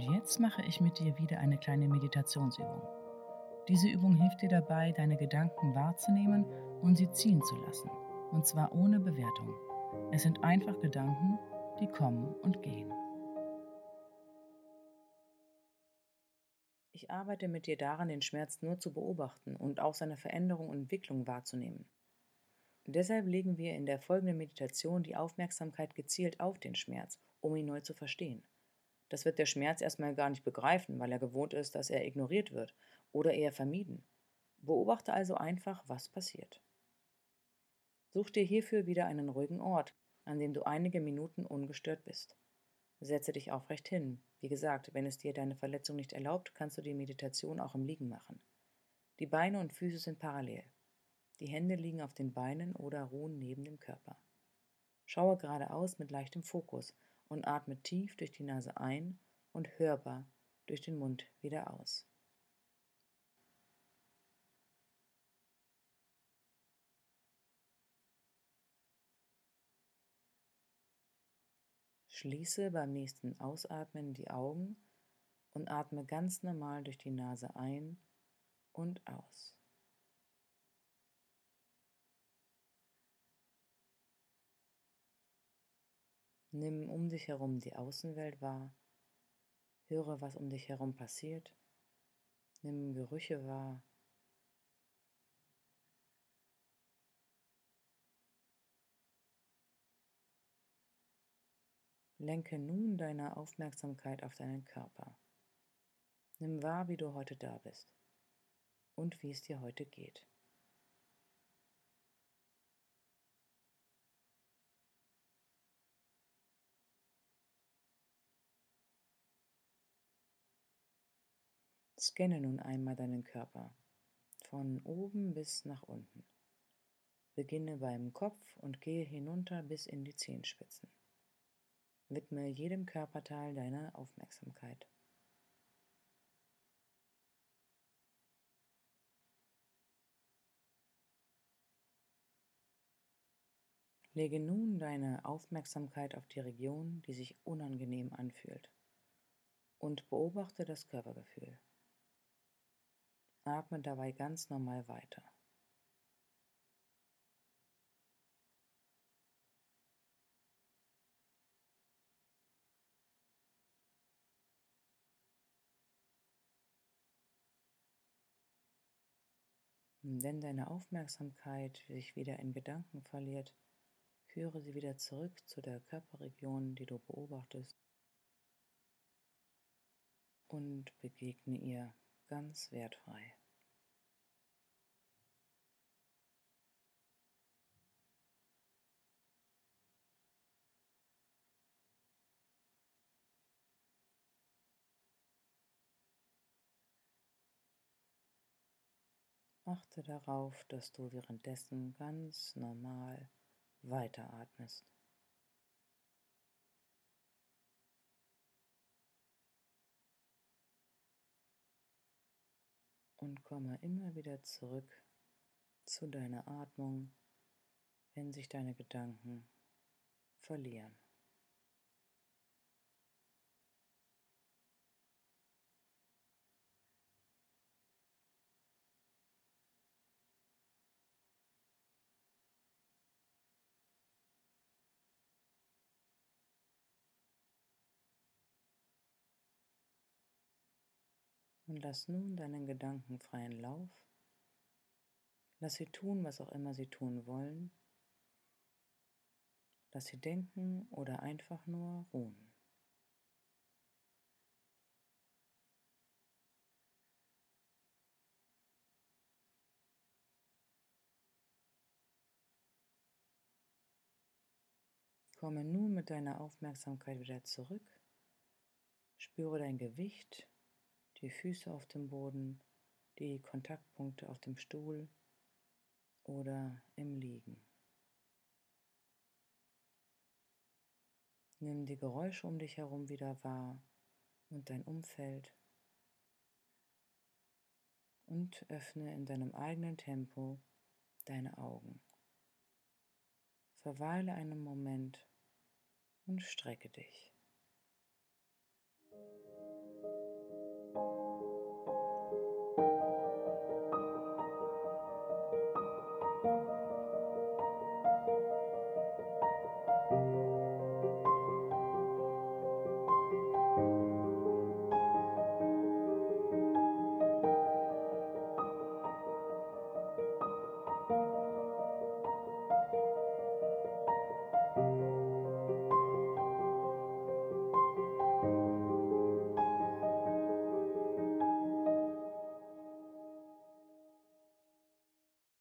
jetzt mache ich mit dir wieder eine kleine Meditationsübung. Diese Übung hilft dir dabei, deine Gedanken wahrzunehmen und sie ziehen zu lassen. Und zwar ohne Bewertung. Es sind einfach Gedanken, die kommen und gehen. Ich arbeite mit dir daran, den Schmerz nur zu beobachten und auch seine Veränderung und Entwicklung wahrzunehmen. deshalb legen wir in der folgenden Meditation die Aufmerksamkeit gezielt auf den Schmerz, um ihn neu zu verstehen. Das wird der Schmerz erstmal gar nicht begreifen, weil er gewohnt ist, dass er ignoriert wird oder eher vermieden. Beobachte also einfach, was passiert. Such dir hierfür wieder einen ruhigen Ort, an dem du einige Minuten ungestört bist. Setze dich aufrecht hin. Wie gesagt, wenn es dir deine Verletzung nicht erlaubt, kannst du die Meditation auch im Liegen machen. Die Beine und Füße sind parallel. Die Hände liegen auf den Beinen oder ruhen neben dem Körper. Schaue geradeaus mit leichtem Fokus und atme tief durch die Nase ein und hörbar durch den Mund wieder aus. Schließe beim nächsten Ausatmen die Augen und atme ganz normal durch die Nase ein und aus. Nimm um dich herum die Außenwelt wahr, höre, was um dich herum passiert, nimm Gerüche wahr, Lenke nun deine Aufmerksamkeit auf deinen Körper. Nimm wahr, wie du heute da bist und wie es dir heute geht. Scanne nun einmal deinen Körper von oben bis nach unten. Beginne beim Kopf und gehe hinunter bis in die Zehenspitzen. Widme jedem Körperteil deine Aufmerksamkeit. Lege nun deine Aufmerksamkeit auf die Region, die sich unangenehm anfühlt und beobachte das Körpergefühl. Atme dabei ganz normal weiter. Wenn deine Aufmerksamkeit sich wieder in Gedanken verliert, führe sie wieder zurück zu der Körperregion, die du beobachtest und begegne ihr ganz wertfrei. Achte darauf, dass du währenddessen ganz normal weiteratmest. Und komme immer wieder zurück zu deiner Atmung, wenn sich deine Gedanken verlieren. Und lass nun deinen Gedanken freien Lauf. Lass sie tun, was auch immer sie tun wollen. Lass sie denken oder einfach nur ruhen. Komme nun mit deiner Aufmerksamkeit wieder zurück. Spüre dein Gewicht die Füße auf dem Boden, die Kontaktpunkte auf dem Stuhl oder im Liegen. Nimm die Geräusche um dich herum wieder wahr und dein Umfeld und öffne in deinem eigenen Tempo deine Augen. Verweile einen Moment und strecke dich.